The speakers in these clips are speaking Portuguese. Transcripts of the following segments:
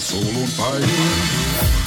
soul on fire.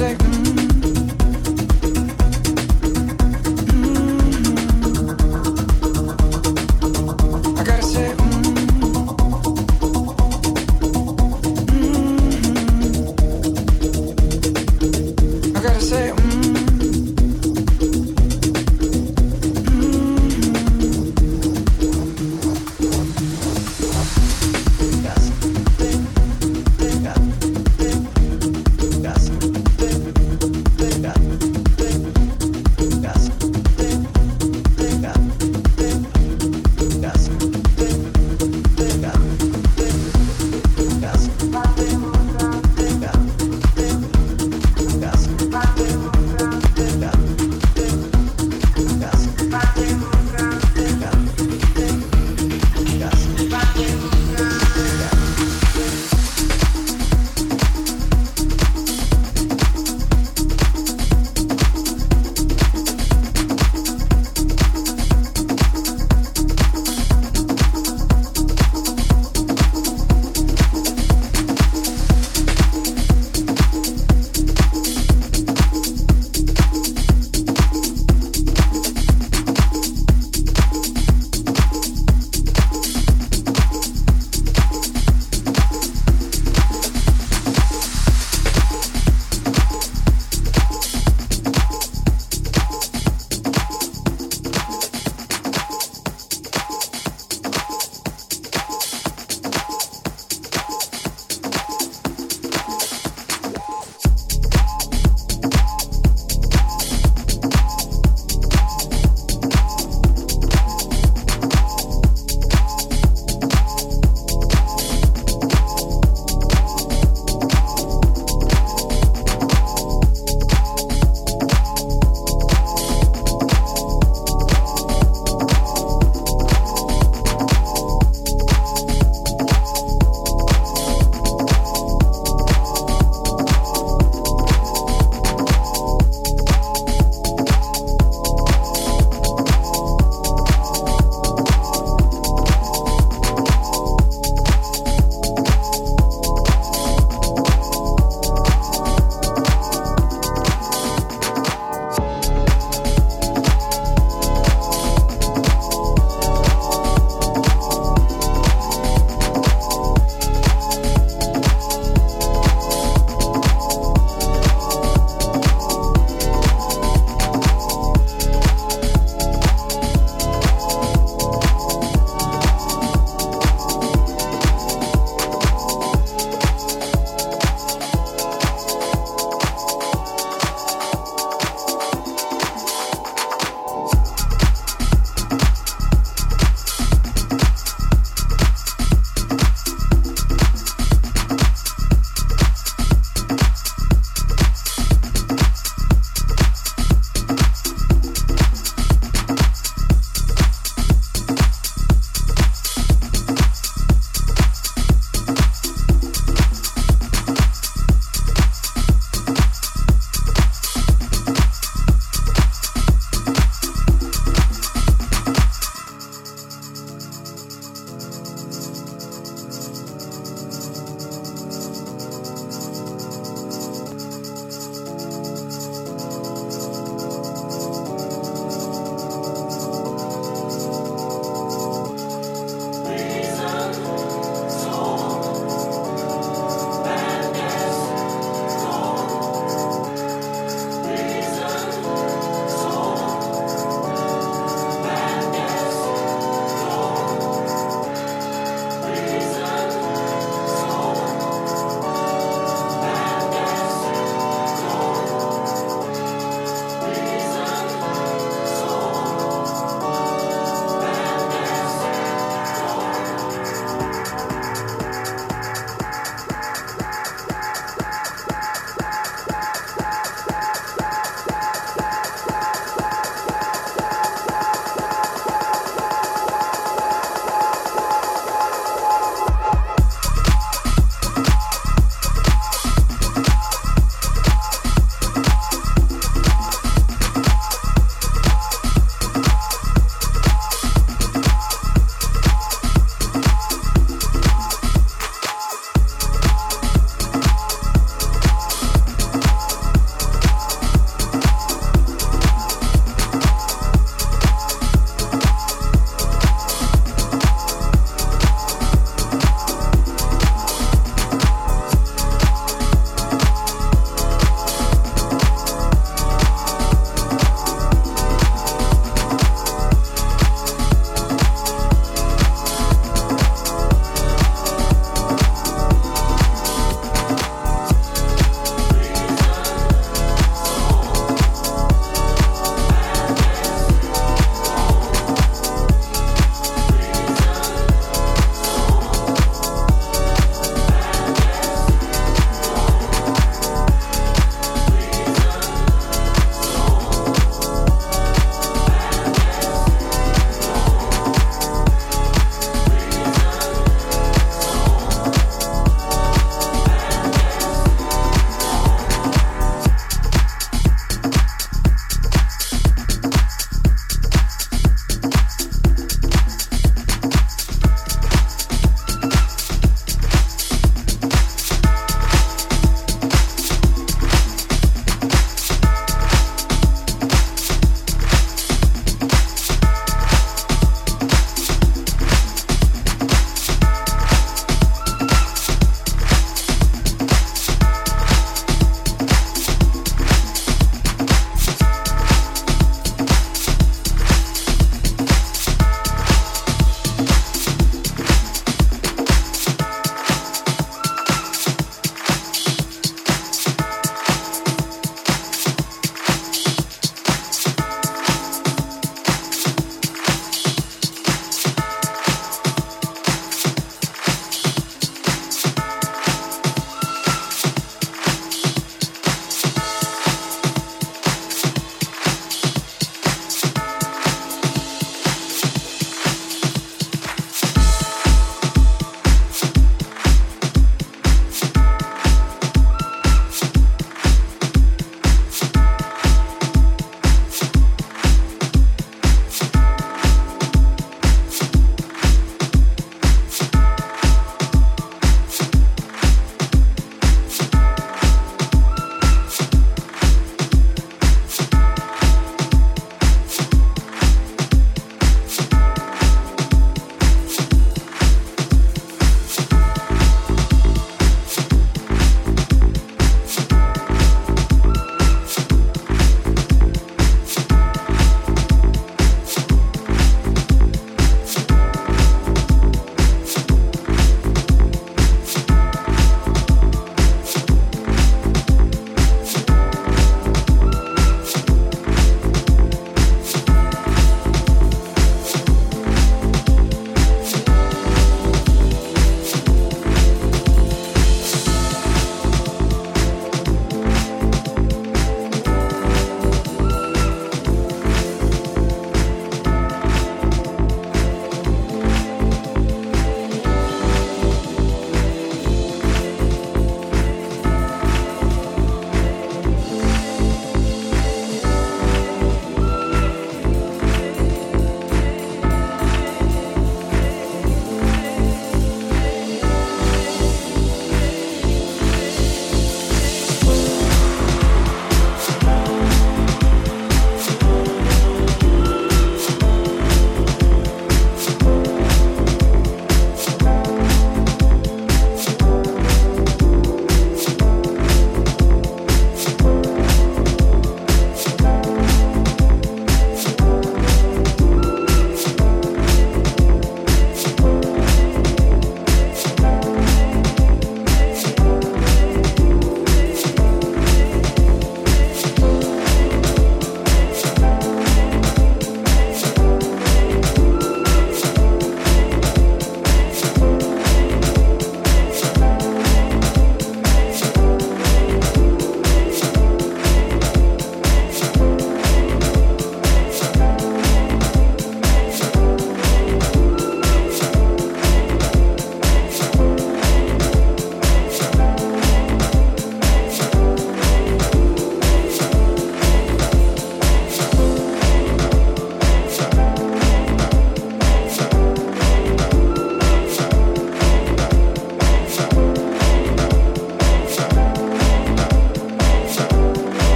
second